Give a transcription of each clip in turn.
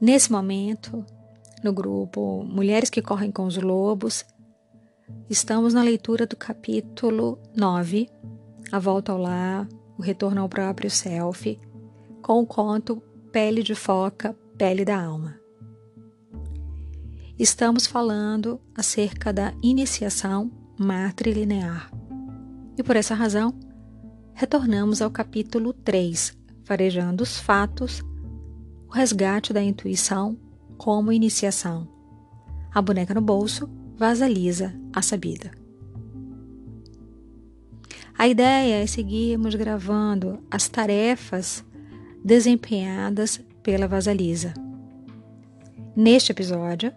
Nesse momento, no grupo Mulheres que Correm com os Lobos, estamos na leitura do capítulo 9, A Volta ao Lar, O Retorno ao Próprio Self, com o conto Pele de Foca, Pele da Alma. Estamos falando acerca da iniciação matrilinear. E por essa razão, retornamos ao capítulo 3, farejando os fatos, o resgate da intuição como iniciação. A boneca no bolso, vaza lisa, a sabida. A ideia é seguirmos gravando as tarefas desempenhadas pela Vasalisa. Neste episódio,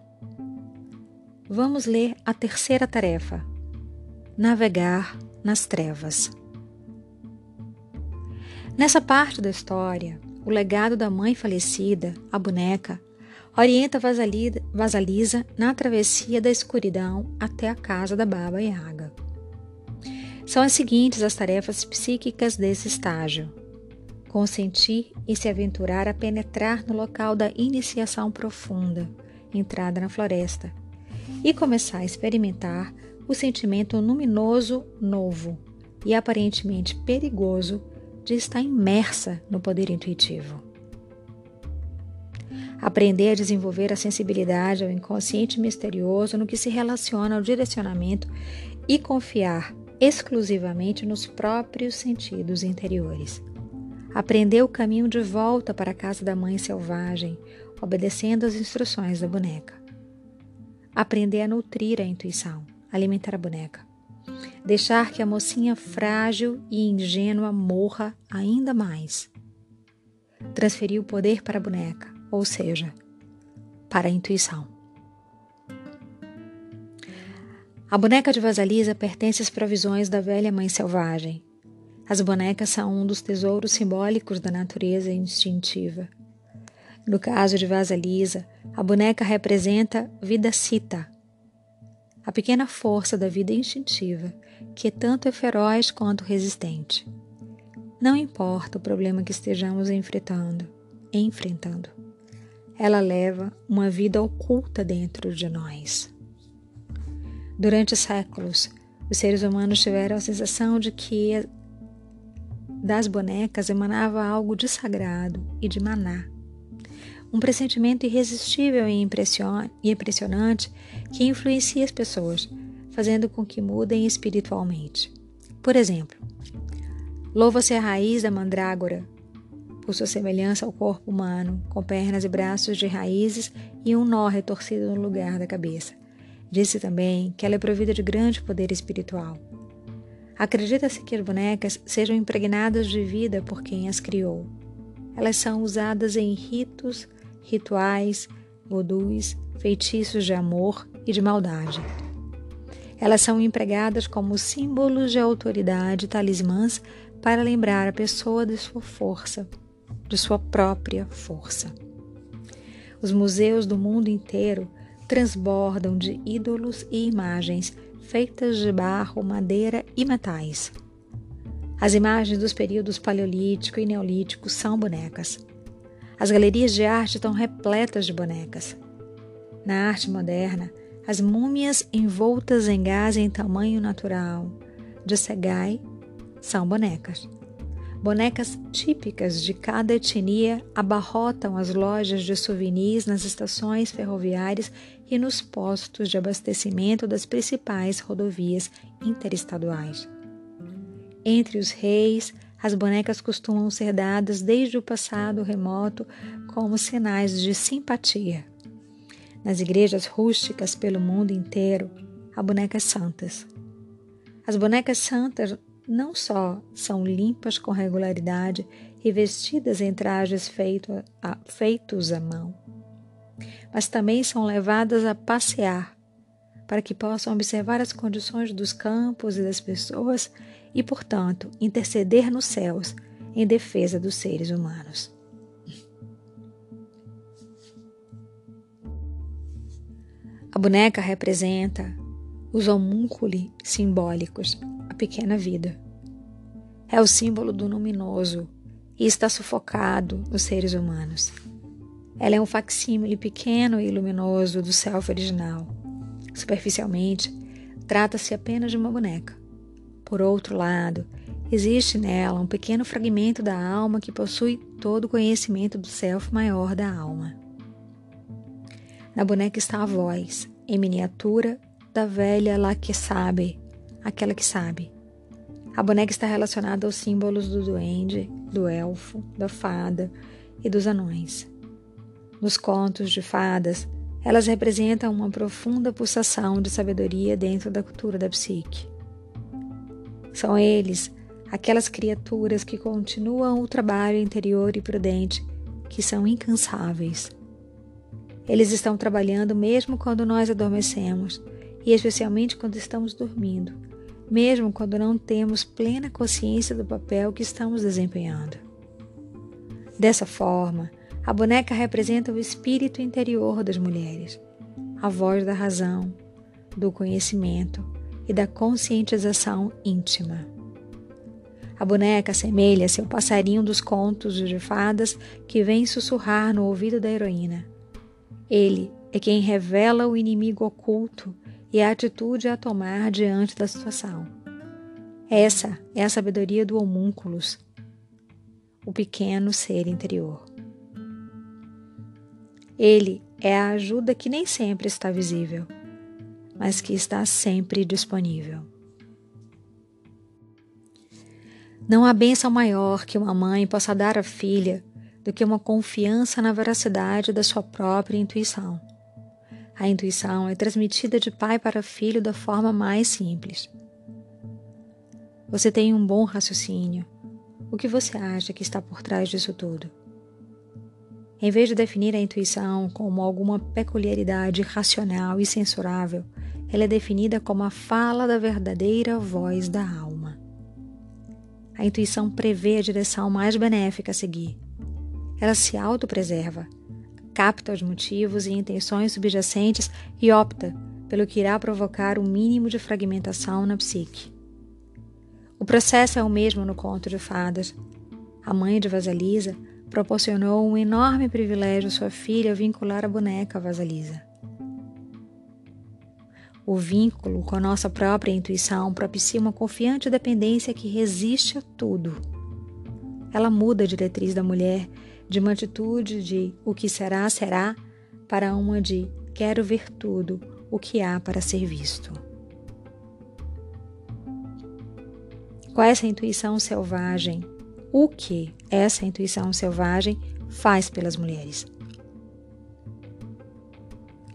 vamos ler a terceira tarefa: navegar nas trevas. Nessa parte da história, o legado da mãe falecida, a boneca, orienta Vasalisa na travessia da escuridão até a casa da Baba Yaga. São as seguintes as tarefas psíquicas desse estágio: consentir e se aventurar a penetrar no local da iniciação profunda, entrada na floresta, e começar a experimentar o sentimento luminoso novo e aparentemente perigoso de estar imersa no poder intuitivo. Aprender a desenvolver a sensibilidade ao inconsciente misterioso no que se relaciona ao direcionamento e confiar exclusivamente nos próprios sentidos interiores. Aprender o caminho de volta para a casa da mãe selvagem, obedecendo às instruções da boneca. Aprender a nutrir a intuição, alimentar a boneca. Deixar que a mocinha frágil e ingênua morra ainda mais. Transferir o poder para a boneca ou seja, para a intuição. A boneca de Vasalisa pertence às provisões da velha mãe selvagem. As bonecas são um dos tesouros simbólicos da natureza instintiva. No caso de Vasalisa, a boneca representa vida cita, a pequena força da vida instintiva, que é tanto é feroz quanto resistente. Não importa o problema que estejamos enfrentando, enfrentando ela leva uma vida oculta dentro de nós. Durante séculos, os seres humanos tiveram a sensação de que das bonecas emanava algo de sagrado e de maná. Um pressentimento irresistível e impressionante que influencia as pessoas, fazendo com que mudem espiritualmente. Por exemplo, louva-se a raiz da mandrágora, por sua semelhança ao corpo humano, com pernas e braços de raízes e um nó retorcido no lugar da cabeça. Disse também que ela é provida de grande poder espiritual. Acredita-se que as bonecas sejam impregnadas de vida por quem as criou. Elas são usadas em ritos, rituais, vodus, feitiços de amor e de maldade. Elas são empregadas como símbolos de autoridade talismãs para lembrar a pessoa de sua força, de sua própria força. Os museus do mundo inteiro transbordam de ídolos e imagens feitas de barro, madeira e metais. As imagens dos períodos paleolítico e neolítico são bonecas. As galerias de arte estão repletas de bonecas. Na arte moderna, as múmias envoltas em gás em tamanho natural de Segai são bonecas. Bonecas típicas de cada etnia abarrotam as lojas de souvenirs nas estações ferroviárias e nos postos de abastecimento das principais rodovias interestaduais. Entre os reis, as bonecas costumam ser dadas desde o passado remoto como sinais de simpatia. Nas igrejas rústicas pelo mundo inteiro, há bonecas santas. As bonecas santas não só são limpas com regularidade e vestidas em trajes feito a, feitos à mão, mas também são levadas a passear para que possam observar as condições dos campos e das pessoas e, portanto, interceder nos céus em defesa dos seres humanos. A boneca representa os homúnculi simbólicos pequena vida. É o símbolo do luminoso e está sufocado nos seres humanos. Ela é um facsímile pequeno e luminoso do self original. Superficialmente, trata-se apenas de uma boneca. Por outro lado, existe nela um pequeno fragmento da alma que possui todo o conhecimento do self maior da alma. Na boneca está a voz, em miniatura, da velha lá que sabe, aquela que sabe. A boneca está relacionada aos símbolos do duende, do elfo, da fada e dos anões. Nos contos de fadas, elas representam uma profunda pulsação de sabedoria dentro da cultura da psique. São eles aquelas criaturas que continuam o trabalho interior e prudente, que são incansáveis. Eles estão trabalhando mesmo quando nós adormecemos, e especialmente quando estamos dormindo, mesmo quando não temos plena consciência do papel que estamos desempenhando. Dessa forma, a boneca representa o espírito interior das mulheres, a voz da razão, do conhecimento e da conscientização íntima. A boneca assemelha-se ao passarinho dos contos de fadas que vem sussurrar no ouvido da heroína. Ele é quem revela o inimigo oculto e a atitude a tomar diante da situação. Essa é a sabedoria do homúnculos, o pequeno ser interior. Ele é a ajuda que nem sempre está visível, mas que está sempre disponível. Não há bênção maior que uma mãe possa dar à filha do que uma confiança na veracidade da sua própria intuição. A intuição é transmitida de pai para filho da forma mais simples. Você tem um bom raciocínio. O que você acha que está por trás disso tudo? Em vez de definir a intuição como alguma peculiaridade racional e censurável, ela é definida como a fala da verdadeira voz da alma. A intuição prevê a direção mais benéfica a seguir. Ela se autopreserva, capta os motivos e intenções subjacentes e opta pelo que irá provocar o mínimo de fragmentação na psique. O processo é o mesmo no conto de fadas. A mãe de Vasalisa proporcionou um enorme privilégio à sua filha vincular a boneca a Vasalisa. O vínculo com a nossa própria intuição propicia uma confiante dependência que resiste a tudo. Ela muda a diretriz da mulher de uma atitude de o que será, será, para uma de quero ver tudo o que há para ser visto. Com essa intuição selvagem, o que essa intuição selvagem faz pelas mulheres.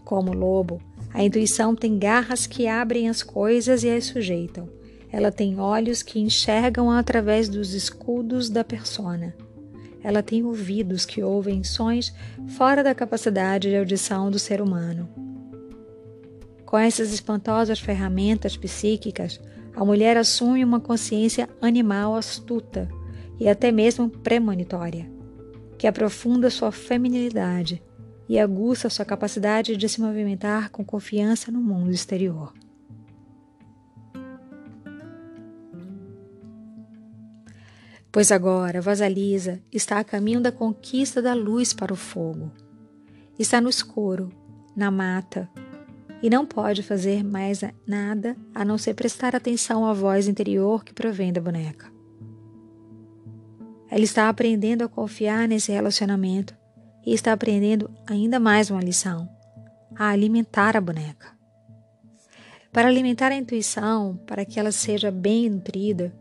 Como lobo, a intuição tem garras que abrem as coisas e as sujeitam. Ela tem olhos que enxergam através dos escudos da persona. Ela tem ouvidos que ouvem sons fora da capacidade de audição do ser humano. Com essas espantosas ferramentas psíquicas, a mulher assume uma consciência animal astuta e até mesmo premonitória, que aprofunda sua feminilidade e aguça sua capacidade de se movimentar com confiança no mundo exterior. Pois agora Vasalisa está a caminho da conquista da luz para o fogo. Está no escuro, na mata, e não pode fazer mais nada a não ser prestar atenção à voz interior que provém da boneca. Ela está aprendendo a confiar nesse relacionamento e está aprendendo ainda mais uma lição: a alimentar a boneca. Para alimentar a intuição, para que ela seja bem nutrida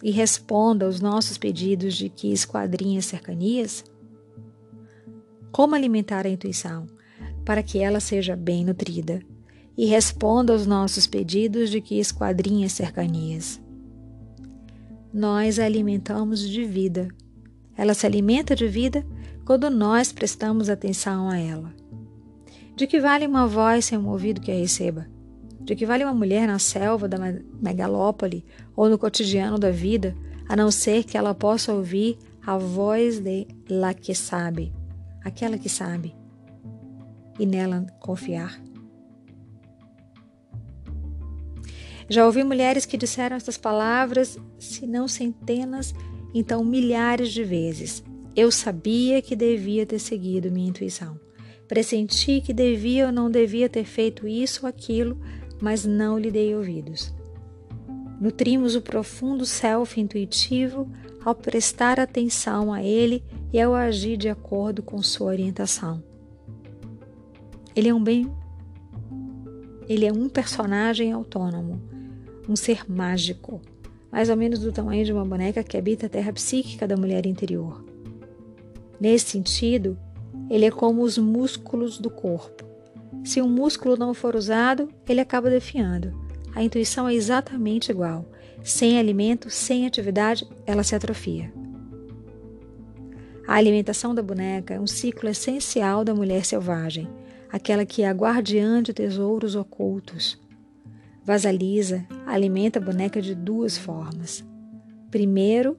e responda aos nossos pedidos de que esquadrinhe cercanias, como alimentar a intuição para que ela seja bem nutrida e responda aos nossos pedidos de que esquadrinhe cercanias? Nós a alimentamos de vida. Ela se alimenta de vida quando nós prestamos atenção a ela. De que vale uma voz sem um ouvido que a receba? De que vale uma mulher na selva da megalópole ou no cotidiano da vida, a não ser que ela possa ouvir a voz de la que sabe, aquela que sabe, e nela confiar? Já ouvi mulheres que disseram estas palavras, se não centenas, então milhares de vezes. Eu sabia que devia ter seguido minha intuição. Pressenti que devia ou não devia ter feito isso ou aquilo, mas não lhe dei ouvidos. Nutrimos o profundo self intuitivo ao prestar atenção a ele e ao agir de acordo com sua orientação. Ele é um bem ele é um personagem autônomo, um ser mágico, mais ou menos do tamanho de uma boneca que habita a terra psíquica da mulher interior. Nesse sentido, ele é como os músculos do corpo. Se um músculo não for usado, ele acaba definhando. A intuição é exatamente igual. Sem alimento, sem atividade, ela se atrofia. A alimentação da boneca é um ciclo essencial da mulher selvagem, aquela que é a guardiã de tesouros ocultos. Vasalisa alimenta a boneca de duas formas. Primeiro,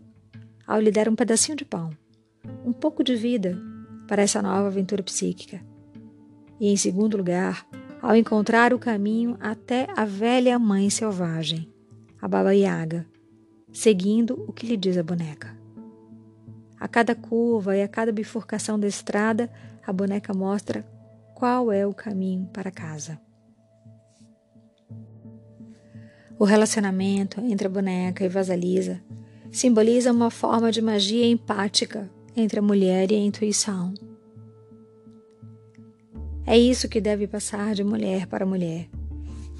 ao lhe dar um pedacinho de pão, um pouco de vida para essa nova aventura psíquica. E, em segundo lugar, ao encontrar o caminho até a velha mãe selvagem, a Baba Yaga, seguindo o que lhe diz a boneca. A cada curva e a cada bifurcação da estrada, a boneca mostra qual é o caminho para casa. O relacionamento entre a boneca e Vasalisa simboliza uma forma de magia empática entre a mulher e a intuição. É isso que deve passar de mulher para mulher.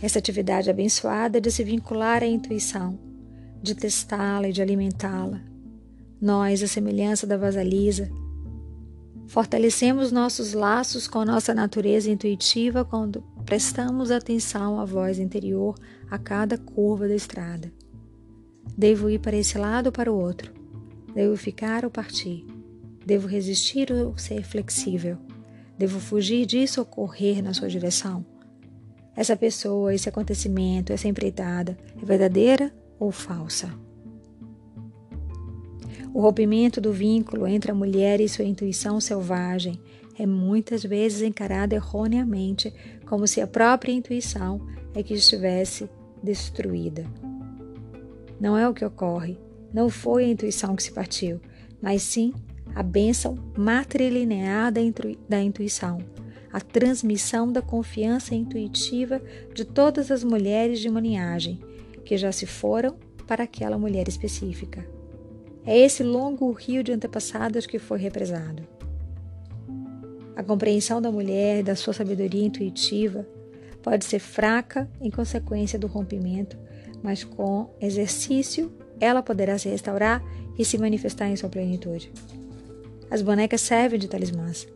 Essa atividade abençoada de se vincular à intuição, de testá-la e de alimentá-la. Nós, a semelhança da vasalisa, fortalecemos nossos laços com nossa natureza intuitiva quando prestamos atenção à voz interior a cada curva da estrada. Devo ir para esse lado ou para o outro? Devo ficar ou partir? Devo resistir ou ser flexível? Devo fugir disso ou correr na sua direção? Essa pessoa, esse acontecimento, essa empreitada é verdadeira ou falsa? O rompimento do vínculo entre a mulher e sua intuição selvagem é muitas vezes encarado erroneamente como se a própria intuição é que estivesse destruída. Não é o que ocorre. Não foi a intuição que se partiu, mas sim a bênção matrilinear da intuição, a transmissão da confiança intuitiva de todas as mulheres de uma linhagem que já se foram para aquela mulher específica. É esse longo rio de antepassados que foi represado. A compreensão da mulher e da sua sabedoria intuitiva pode ser fraca em consequência do rompimento, mas com exercício ela poderá se restaurar e se manifestar em sua plenitude. As bonecas servem de talismãs.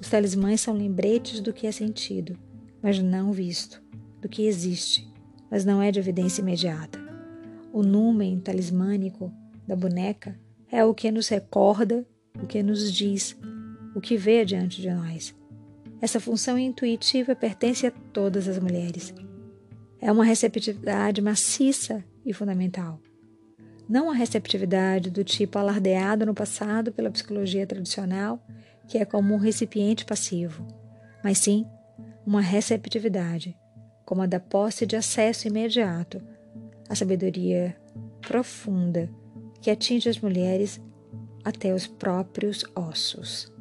Os talismãs são lembretes do que é sentido, mas não visto, do que existe, mas não é de evidência imediata. O númen talismânico da boneca é o que nos recorda, o que nos diz, o que vê diante de nós. Essa função intuitiva pertence a todas as mulheres. É uma receptividade maciça e fundamental não a receptividade do tipo alardeado no passado pela psicologia tradicional, que é como um recipiente passivo, mas sim uma receptividade, como a da posse de acesso imediato à sabedoria profunda que atinge as mulheres até os próprios ossos.